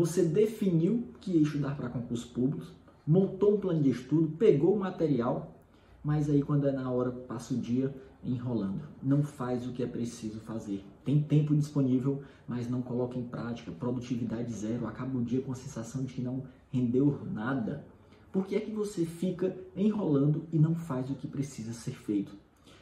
Você definiu que ia estudar para concursos públicos, montou um plano de estudo, pegou o material, mas aí quando é na hora passa o dia enrolando. Não faz o que é preciso fazer. Tem tempo disponível, mas não coloca em prática. Produtividade zero. Acaba o dia com a sensação de que não rendeu nada. Por que é que você fica enrolando e não faz o que precisa ser feito?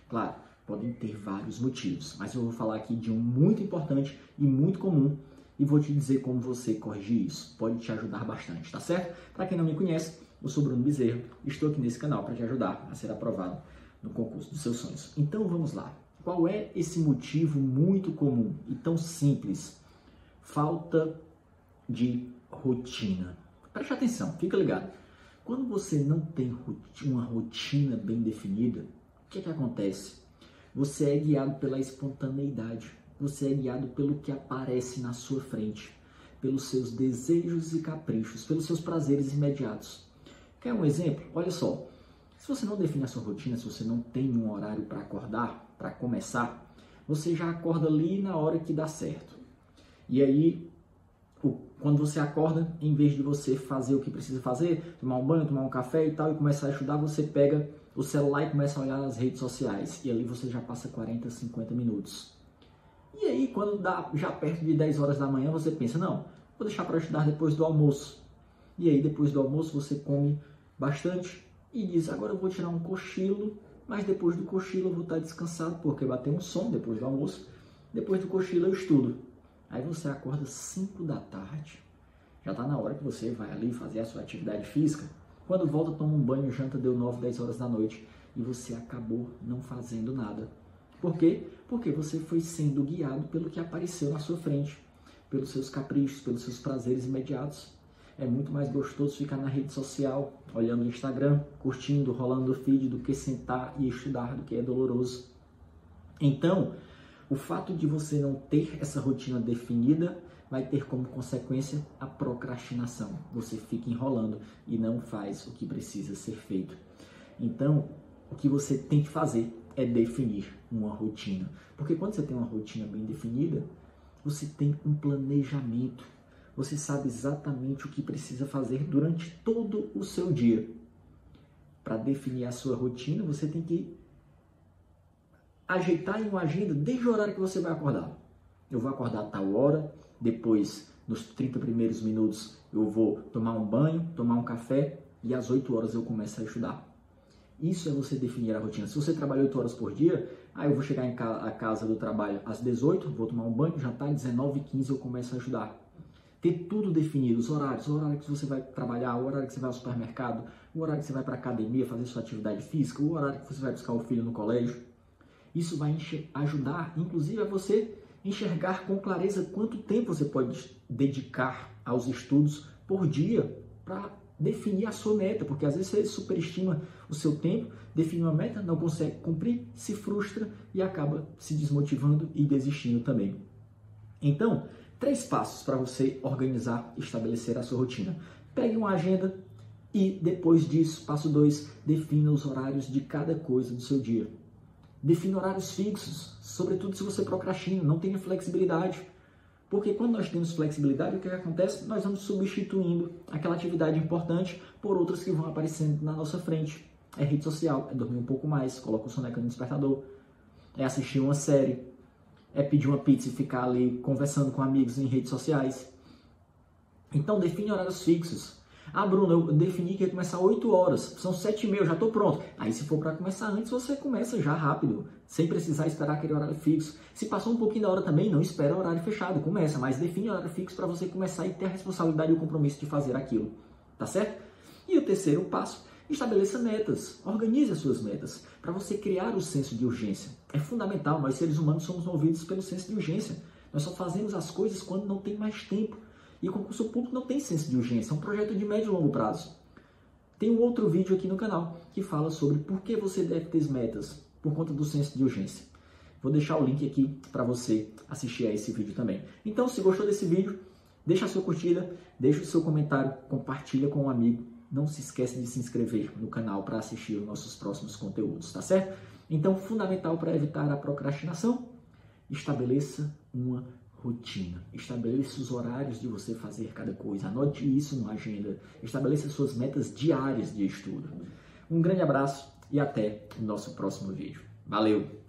Claro, podem ter vários motivos, mas eu vou falar aqui de um muito importante e muito comum e vou te dizer como você corrigir isso. Pode te ajudar bastante, tá certo? Para quem não me conhece, eu sou Bruno Bezerro, estou aqui nesse canal para te ajudar a ser aprovado no concurso dos seus sonhos. Então vamos lá. Qual é esse motivo muito comum e tão simples? Falta de rotina. Preste atenção, fica ligado. Quando você não tem uma rotina bem definida, o que, é que acontece? Você é guiado pela espontaneidade, você é guiado pelo que aparece na sua frente, pelos seus desejos e caprichos, pelos seus prazeres imediatos. Quer um exemplo? Olha só, se você não define a sua rotina, se você não tem um horário para acordar, para começar, você já acorda ali na hora que dá certo. E aí, quando você acorda, em vez de você fazer o que precisa fazer, tomar um banho, tomar um café e tal, e começar a estudar, você pega o celular e começa a olhar as redes sociais. E ali você já passa 40, 50 minutos. E aí, quando dá já perto de 10 horas da manhã, você pensa, não, vou deixar para estudar depois do almoço. E aí, depois do almoço, você come bastante e diz, agora eu vou tirar um cochilo, mas depois do cochilo eu vou estar descansado, porque bater um som depois do almoço. Depois do cochilo eu estudo. Aí você acorda 5 da tarde. Já está na hora que você vai ali fazer a sua atividade física. Quando volta, toma um banho, janta, deu 9, 10 horas da noite e você acabou não fazendo nada. Por quê? Porque você foi sendo guiado pelo que apareceu na sua frente, pelos seus caprichos, pelos seus prazeres imediatos. É muito mais gostoso ficar na rede social, olhando o Instagram, curtindo, rolando o feed, do que sentar e estudar, do que é doloroso. Então, o fato de você não ter essa rotina definida vai ter como consequência a procrastinação. Você fica enrolando e não faz o que precisa ser feito. Então, o que você tem que fazer é definir uma rotina. Porque quando você tem uma rotina bem definida, você tem um planejamento. Você sabe exatamente o que precisa fazer durante todo o seu dia. Para definir a sua rotina, você tem que ajeitar em uma agenda desde o horário que você vai acordar. Eu vou acordar a tal hora, depois, nos 30 primeiros minutos, eu vou tomar um banho, tomar um café e às 8 horas eu começo a estudar. Isso é você definir a rotina. Se você trabalha 8 horas por dia, aí ah, eu vou chegar em ca a casa do trabalho às 18, vou tomar um banho, jantar, 19 15 eu começo a ajudar. Ter tudo definido, os horários, o horário que você vai trabalhar, o horário que você vai ao supermercado, o horário que você vai para a academia fazer sua atividade física, o horário que você vai buscar o filho no colégio. Isso vai ajudar, inclusive, a você enxergar com clareza quanto tempo você pode dedicar aos estudos por dia para definir a sua meta, porque às vezes você superestima o seu tempo, define uma meta, não consegue cumprir, se frustra e acaba se desmotivando e desistindo também. Então, três passos para você organizar e estabelecer a sua rotina. Pegue uma agenda e depois disso, passo dois, defina os horários de cada coisa do seu dia. Defina horários fixos, sobretudo se você procrastina, não tenha flexibilidade. Porque quando nós temos flexibilidade, o que, é que acontece? Nós vamos substituindo aquela atividade importante por outras que vão aparecendo na nossa frente. É rede social, é dormir um pouco mais, coloca o soneca no despertador, é assistir uma série, é pedir uma pizza e ficar ali conversando com amigos em redes sociais. Então define horários fixos. Ah, Bruno, eu defini que ia começar 8 horas, são 7 e meia, já estou pronto. Aí se for para começar antes, você começa já rápido, sem precisar esperar aquele horário fixo. Se passou um pouquinho da hora também, não espera o horário fechado, começa, mas define o horário fixo para você começar e ter a responsabilidade e o compromisso de fazer aquilo, tá certo? E o terceiro passo, estabeleça metas, organize as suas metas, para você criar o senso de urgência. É fundamental, nós seres humanos somos movidos pelo senso de urgência. Nós só fazemos as coisas quando não tem mais tempo. E o concurso público não tem senso de urgência, é um projeto de médio e longo prazo. Tem um outro vídeo aqui no canal que fala sobre por que você deve ter metas por conta do senso de urgência. Vou deixar o link aqui para você assistir a esse vídeo também. Então, se gostou desse vídeo, deixa a sua curtida, deixa o seu comentário, compartilha com um amigo. Não se esqueça de se inscrever no canal para assistir os nossos próximos conteúdos, tá certo? Então, fundamental para evitar a procrastinação, estabeleça uma rotina. Estabeleça os horários de você fazer cada coisa. Anote isso numa agenda. Estabeleça suas metas diárias de estudo. Um grande abraço e até o nosso próximo vídeo. Valeu!